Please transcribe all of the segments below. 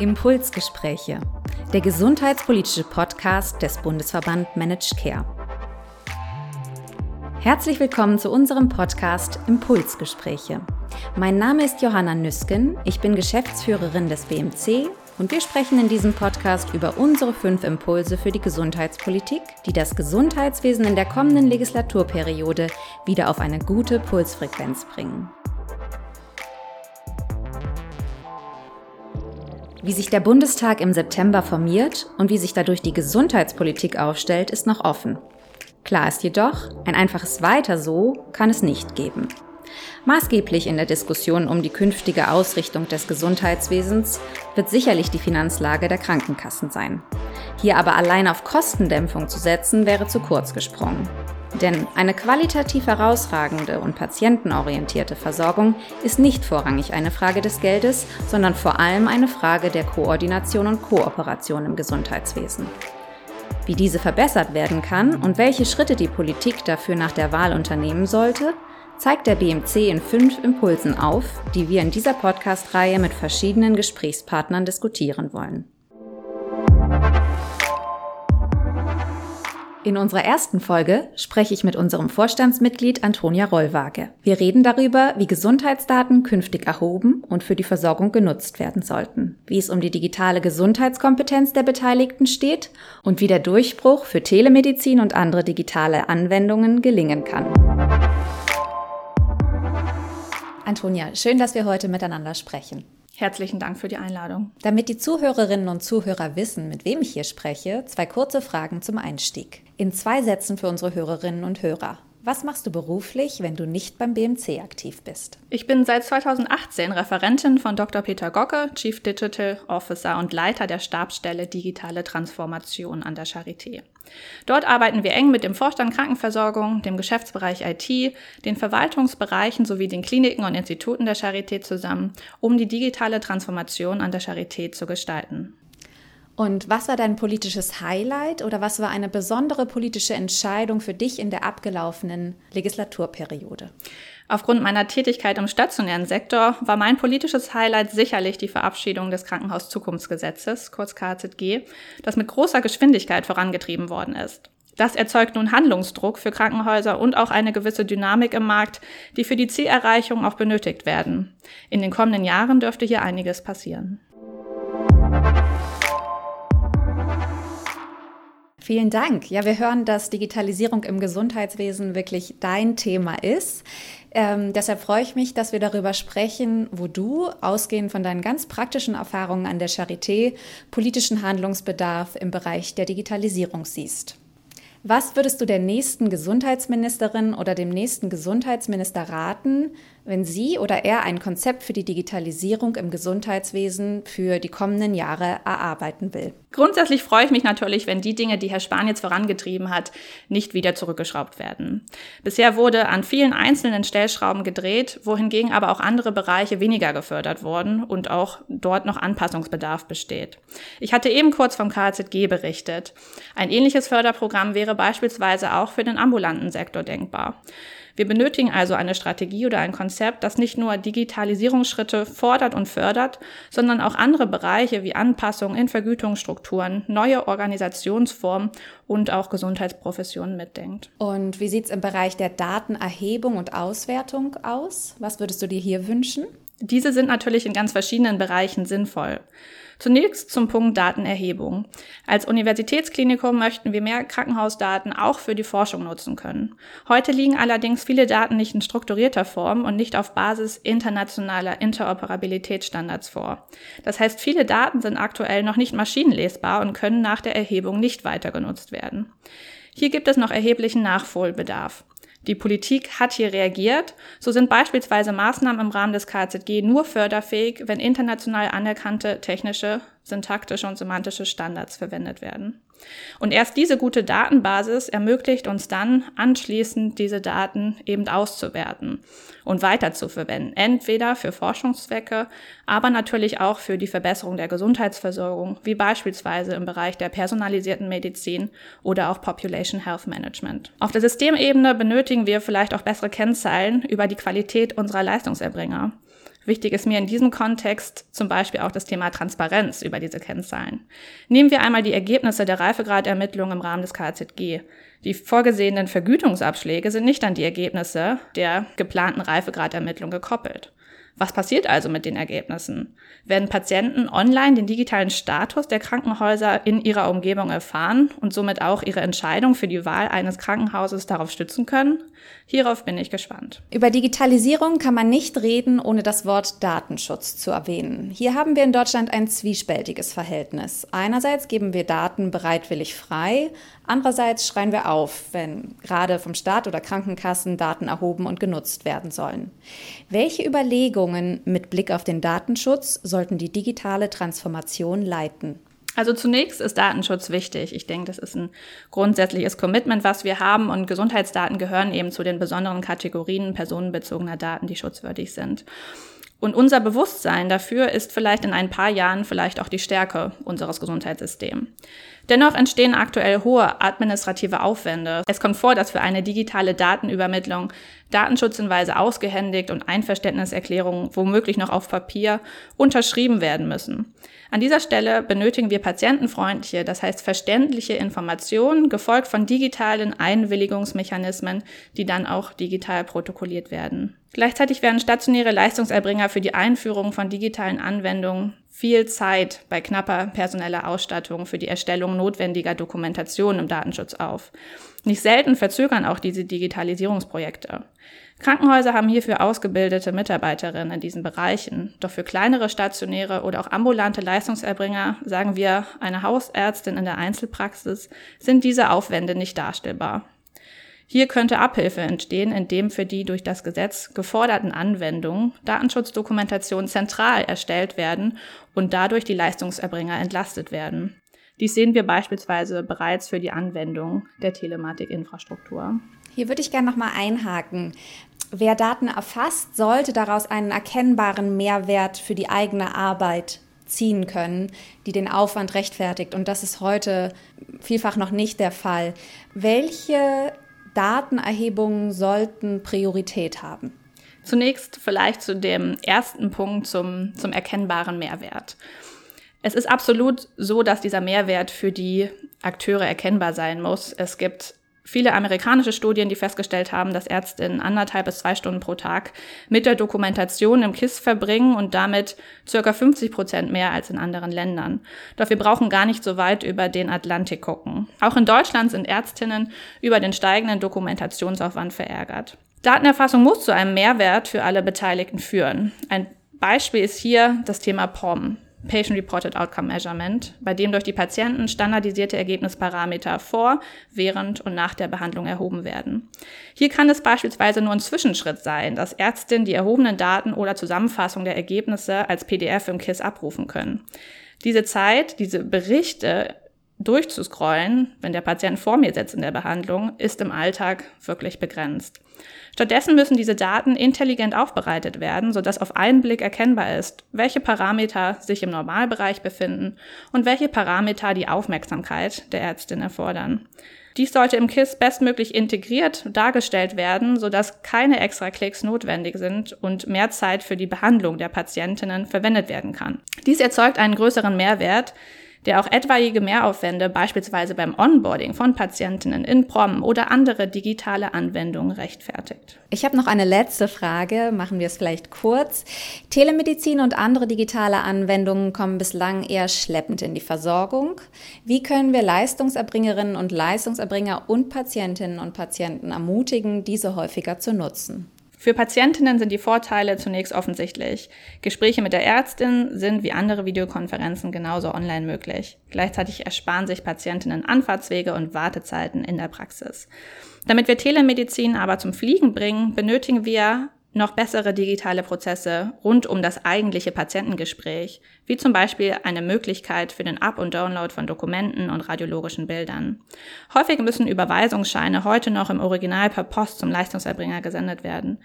Impulsgespräche, der gesundheitspolitische Podcast des Bundesverband Managed Care. Herzlich willkommen zu unserem Podcast Impulsgespräche. Mein Name ist Johanna Nüsken, ich bin Geschäftsführerin des BMC und wir sprechen in diesem Podcast über unsere fünf Impulse für die Gesundheitspolitik, die das Gesundheitswesen in der kommenden Legislaturperiode wieder auf eine gute Pulsfrequenz bringen. Wie sich der Bundestag im September formiert und wie sich dadurch die Gesundheitspolitik aufstellt, ist noch offen. Klar ist jedoch, ein einfaches Weiter so kann es nicht geben. Maßgeblich in der Diskussion um die künftige Ausrichtung des Gesundheitswesens wird sicherlich die Finanzlage der Krankenkassen sein. Hier aber allein auf Kostendämpfung zu setzen, wäre zu kurz gesprungen. Denn eine qualitativ herausragende und patientenorientierte Versorgung ist nicht vorrangig eine Frage des Geldes, sondern vor allem eine Frage der Koordination und Kooperation im Gesundheitswesen. Wie diese verbessert werden kann und welche Schritte die Politik dafür nach der Wahl unternehmen sollte, zeigt der BMC in fünf Impulsen auf, die wir in dieser Podcast-Reihe mit verschiedenen Gesprächspartnern diskutieren wollen. In unserer ersten Folge spreche ich mit unserem Vorstandsmitglied Antonia Rollwage. Wir reden darüber, wie Gesundheitsdaten künftig erhoben und für die Versorgung genutzt werden sollten, wie es um die digitale Gesundheitskompetenz der Beteiligten steht und wie der Durchbruch für Telemedizin und andere digitale Anwendungen gelingen kann. Antonia, schön, dass wir heute miteinander sprechen. Herzlichen Dank für die Einladung. Damit die Zuhörerinnen und Zuhörer wissen, mit wem ich hier spreche, zwei kurze Fragen zum Einstieg. In zwei Sätzen für unsere Hörerinnen und Hörer. Was machst du beruflich, wenn du nicht beim BMC aktiv bist? Ich bin seit 2018 Referentin von Dr. Peter Gocke, Chief Digital Officer und Leiter der Stabsstelle Digitale Transformation an der Charité. Dort arbeiten wir eng mit dem Vorstand Krankenversorgung, dem Geschäftsbereich IT, den Verwaltungsbereichen sowie den Kliniken und Instituten der Charité zusammen, um die digitale Transformation an der Charité zu gestalten. Und was war dein politisches Highlight oder was war eine besondere politische Entscheidung für dich in der abgelaufenen Legislaturperiode? Aufgrund meiner Tätigkeit im stationären Sektor war mein politisches Highlight sicherlich die Verabschiedung des Krankenhauszukunftsgesetzes, kurz KZG, das mit großer Geschwindigkeit vorangetrieben worden ist. Das erzeugt nun Handlungsdruck für Krankenhäuser und auch eine gewisse Dynamik im Markt, die für die Zielerreichung auch benötigt werden. In den kommenden Jahren dürfte hier einiges passieren. Vielen Dank. Ja, wir hören, dass Digitalisierung im Gesundheitswesen wirklich dein Thema ist. Ähm, deshalb freue ich mich, dass wir darüber sprechen, wo du, ausgehend von deinen ganz praktischen Erfahrungen an der Charité, politischen Handlungsbedarf im Bereich der Digitalisierung siehst. Was würdest du der nächsten Gesundheitsministerin oder dem nächsten Gesundheitsminister raten, wenn sie oder er ein Konzept für die Digitalisierung im Gesundheitswesen für die kommenden Jahre erarbeiten will? Grundsätzlich freue ich mich natürlich, wenn die Dinge, die Herr Spahn jetzt vorangetrieben hat, nicht wieder zurückgeschraubt werden. Bisher wurde an vielen einzelnen Stellschrauben gedreht, wohingegen aber auch andere Bereiche weniger gefördert wurden und auch dort noch Anpassungsbedarf besteht. Ich hatte eben kurz vom KZG berichtet. Ein ähnliches Förderprogramm wäre beispielsweise auch für den ambulanten Sektor denkbar. Wir benötigen also eine Strategie oder ein Konzept, das nicht nur Digitalisierungsschritte fordert und fördert, sondern auch andere Bereiche wie Anpassung in Vergütungsstrukturen, neue Organisationsformen und auch Gesundheitsprofessionen mitdenkt. Und wie sieht es im Bereich der Datenerhebung und Auswertung aus? Was würdest du dir hier wünschen? Diese sind natürlich in ganz verschiedenen Bereichen sinnvoll. Zunächst zum Punkt Datenerhebung. Als Universitätsklinikum möchten wir mehr Krankenhausdaten auch für die Forschung nutzen können. Heute liegen allerdings viele Daten nicht in strukturierter Form und nicht auf Basis internationaler Interoperabilitätsstandards vor. Das heißt, viele Daten sind aktuell noch nicht maschinenlesbar und können nach der Erhebung nicht weiter genutzt werden. Hier gibt es noch erheblichen Nachholbedarf. Die Politik hat hier reagiert. So sind beispielsweise Maßnahmen im Rahmen des KZG nur förderfähig, wenn international anerkannte technische, syntaktische und semantische Standards verwendet werden. Und erst diese gute Datenbasis ermöglicht uns dann anschließend diese Daten eben auszuwerten und weiterzuverwenden. Entweder für Forschungszwecke, aber natürlich auch für die Verbesserung der Gesundheitsversorgung, wie beispielsweise im Bereich der personalisierten Medizin oder auch Population Health Management. Auf der Systemebene benötigen wir vielleicht auch bessere Kennzahlen über die Qualität unserer Leistungserbringer. Wichtig ist mir in diesem Kontext zum Beispiel auch das Thema Transparenz über diese Kennzahlen. Nehmen wir einmal die Ergebnisse der Reifegradermittlung im Rahmen des KZG. Die vorgesehenen Vergütungsabschläge sind nicht an die Ergebnisse der geplanten Reifegradermittlung gekoppelt. Was passiert also mit den Ergebnissen? Werden Patienten online den digitalen Status der Krankenhäuser in ihrer Umgebung erfahren und somit auch ihre Entscheidung für die Wahl eines Krankenhauses darauf stützen können? Hierauf bin ich gespannt. Über Digitalisierung kann man nicht reden, ohne das Wort Datenschutz zu erwähnen. Hier haben wir in Deutschland ein zwiespältiges Verhältnis. Einerseits geben wir Daten bereitwillig frei, andererseits schreien wir auf, wenn gerade vom Staat oder Krankenkassen Daten erhoben und genutzt werden sollen. Welche Überlegungen mit Blick auf den Datenschutz sollten die digitale Transformation leiten? Also zunächst ist Datenschutz wichtig. Ich denke, das ist ein grundsätzliches Commitment, was wir haben und Gesundheitsdaten gehören eben zu den besonderen Kategorien personenbezogener Daten, die schutzwürdig sind. Und unser Bewusstsein dafür ist vielleicht in ein paar Jahren vielleicht auch die Stärke unseres Gesundheitssystems. Dennoch entstehen aktuell hohe administrative Aufwände. Es kommt vor, dass für eine digitale Datenübermittlung Datenschutzhinweise ausgehändigt und Einverständniserklärungen womöglich noch auf Papier unterschrieben werden müssen. An dieser Stelle benötigen wir patientenfreundliche, das heißt verständliche Informationen, gefolgt von digitalen Einwilligungsmechanismen, die dann auch digital protokolliert werden. Gleichzeitig werden stationäre Leistungserbringer für die Einführung von digitalen Anwendungen viel Zeit bei knapper personeller Ausstattung für die Erstellung notwendiger Dokumentation im Datenschutz auf. Nicht selten verzögern auch diese Digitalisierungsprojekte. Krankenhäuser haben hierfür ausgebildete Mitarbeiterinnen in diesen Bereichen. Doch für kleinere stationäre oder auch ambulante Leistungserbringer, sagen wir eine Hausärztin in der Einzelpraxis, sind diese Aufwände nicht darstellbar. Hier könnte Abhilfe entstehen, indem für die durch das Gesetz geforderten Anwendungen Datenschutzdokumentation zentral erstellt werden und dadurch die Leistungserbringer entlastet werden. Dies sehen wir beispielsweise bereits für die Anwendung der Telematikinfrastruktur. Hier würde ich gerne nochmal einhaken. Wer Daten erfasst, sollte daraus einen erkennbaren Mehrwert für die eigene Arbeit ziehen können, die den Aufwand rechtfertigt. Und das ist heute vielfach noch nicht der Fall. Welche Datenerhebungen sollten Priorität haben? Zunächst vielleicht zu dem ersten Punkt zum, zum erkennbaren Mehrwert. Es ist absolut so, dass dieser Mehrwert für die Akteure erkennbar sein muss. Es gibt viele amerikanische Studien, die festgestellt haben, dass Ärztinnen anderthalb bis zwei Stunden pro Tag mit der Dokumentation im KISS verbringen und damit circa 50 Prozent mehr als in anderen Ländern. Doch wir brauchen gar nicht so weit über den Atlantik gucken. Auch in Deutschland sind Ärztinnen über den steigenden Dokumentationsaufwand verärgert. Datenerfassung muss zu einem Mehrwert für alle Beteiligten führen. Ein Beispiel ist hier das Thema POM. Patient Reported Outcome Measurement, bei dem durch die Patienten standardisierte Ergebnisparameter vor, während und nach der Behandlung erhoben werden. Hier kann es beispielsweise nur ein Zwischenschritt sein, dass Ärztinnen die erhobenen Daten oder Zusammenfassung der Ergebnisse als PDF im KISS abrufen können. Diese Zeit, diese Berichte durchzuscrollen, wenn der Patient vor mir sitzt in der Behandlung, ist im Alltag wirklich begrenzt. Stattdessen müssen diese Daten intelligent aufbereitet werden, sodass auf einen Blick erkennbar ist, welche Parameter sich im Normalbereich befinden und welche Parameter die Aufmerksamkeit der Ärztin erfordern. Dies sollte im KISS bestmöglich integriert dargestellt werden, sodass keine extra Klicks notwendig sind und mehr Zeit für die Behandlung der Patientinnen verwendet werden kann. Dies erzeugt einen größeren Mehrwert, der auch etwaige Mehraufwände beispielsweise beim Onboarding von Patientinnen in PROM oder andere digitale Anwendungen rechtfertigt. Ich habe noch eine letzte Frage, machen wir es vielleicht kurz. Telemedizin und andere digitale Anwendungen kommen bislang eher schleppend in die Versorgung. Wie können wir Leistungserbringerinnen und Leistungserbringer und Patientinnen und Patienten ermutigen, diese häufiger zu nutzen? Für Patientinnen sind die Vorteile zunächst offensichtlich. Gespräche mit der Ärztin sind wie andere Videokonferenzen genauso online möglich. Gleichzeitig ersparen sich Patientinnen Anfahrtswege und Wartezeiten in der Praxis. Damit wir Telemedizin aber zum Fliegen bringen, benötigen wir noch bessere digitale Prozesse rund um das eigentliche Patientengespräch, wie zum Beispiel eine Möglichkeit für den Up- und Download von Dokumenten und radiologischen Bildern. Häufig müssen Überweisungsscheine heute noch im Original per Post zum Leistungserbringer gesendet werden.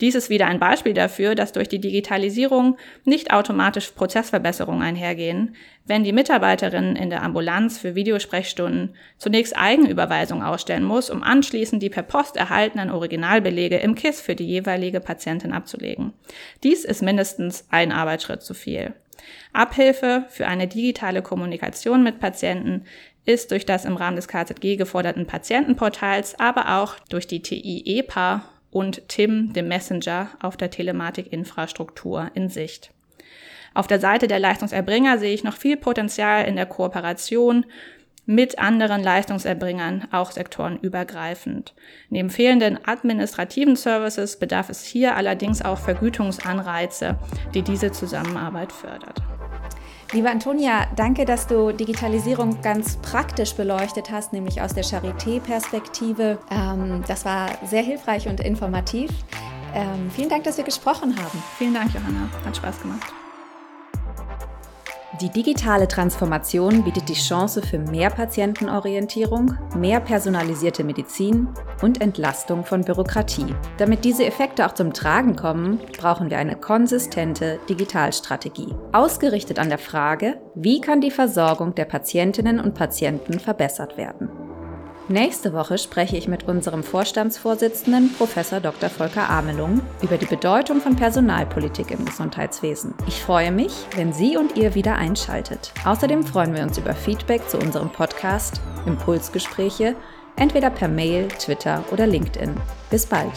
Dies ist wieder ein Beispiel dafür, dass durch die Digitalisierung nicht automatisch Prozessverbesserungen einhergehen, wenn die Mitarbeiterin in der Ambulanz für Videosprechstunden zunächst Eigenüberweisung ausstellen muss, um anschließend die per Post erhaltenen Originalbelege im KISS für die jeweilige Patientin abzulegen. Dies ist mindestens ein Arbeitsschritt zu viel. Abhilfe für eine digitale Kommunikation mit Patienten ist durch das im Rahmen des KZG geforderten Patientenportals, aber auch durch die TI EPA und TIM, dem Messenger, auf der Telematikinfrastruktur in Sicht. Auf der Seite der Leistungserbringer sehe ich noch viel Potenzial in der Kooperation mit anderen Leistungserbringern, auch sektorenübergreifend. Neben fehlenden administrativen Services bedarf es hier allerdings auch Vergütungsanreize, die diese Zusammenarbeit fördert. Liebe Antonia, danke, dass du Digitalisierung ganz praktisch beleuchtet hast, nämlich aus der Charité-Perspektive. Ähm, das war sehr hilfreich und informativ. Ähm, vielen Dank, dass wir gesprochen haben. Vielen Dank, Johanna. Hat Spaß gemacht. Die digitale Transformation bietet die Chance für mehr Patientenorientierung, mehr personalisierte Medizin und Entlastung von Bürokratie. Damit diese Effekte auch zum Tragen kommen, brauchen wir eine konsistente Digitalstrategie, ausgerichtet an der Frage, wie kann die Versorgung der Patientinnen und Patienten verbessert werden. Nächste Woche spreche ich mit unserem Vorstandsvorsitzenden Prof. Dr. Volker Amelung über die Bedeutung von Personalpolitik im Gesundheitswesen. Ich freue mich, wenn Sie und ihr wieder einschaltet. Außerdem freuen wir uns über Feedback zu unserem Podcast Impulsgespräche, entweder per Mail, Twitter oder LinkedIn. Bis bald.